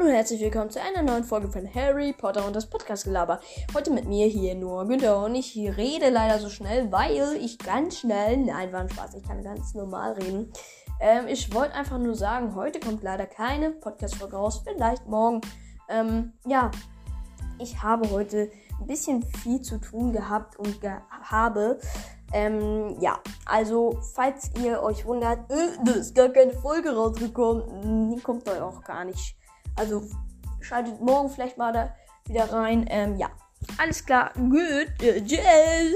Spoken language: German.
Hallo und herzlich willkommen zu einer neuen Folge von Harry Potter und das Podcast-Gelaber. Heute mit mir hier nur Günther und ich rede leider so schnell, weil ich ganz schnell, nein, war ein Spaß, ich kann ganz normal reden. Ähm, ich wollte einfach nur sagen, heute kommt leider keine Podcast-Folge raus, vielleicht morgen. Ähm, ja, ich habe heute ein bisschen viel zu tun gehabt und ge habe. Ähm, ja, also falls ihr euch wundert, äh, da ist gar keine Folge rausgekommen, die kommt da auch gar nicht. Also schaltet morgen vielleicht mal da wieder rein. Ähm, ja, alles klar. Gut. Tschüss.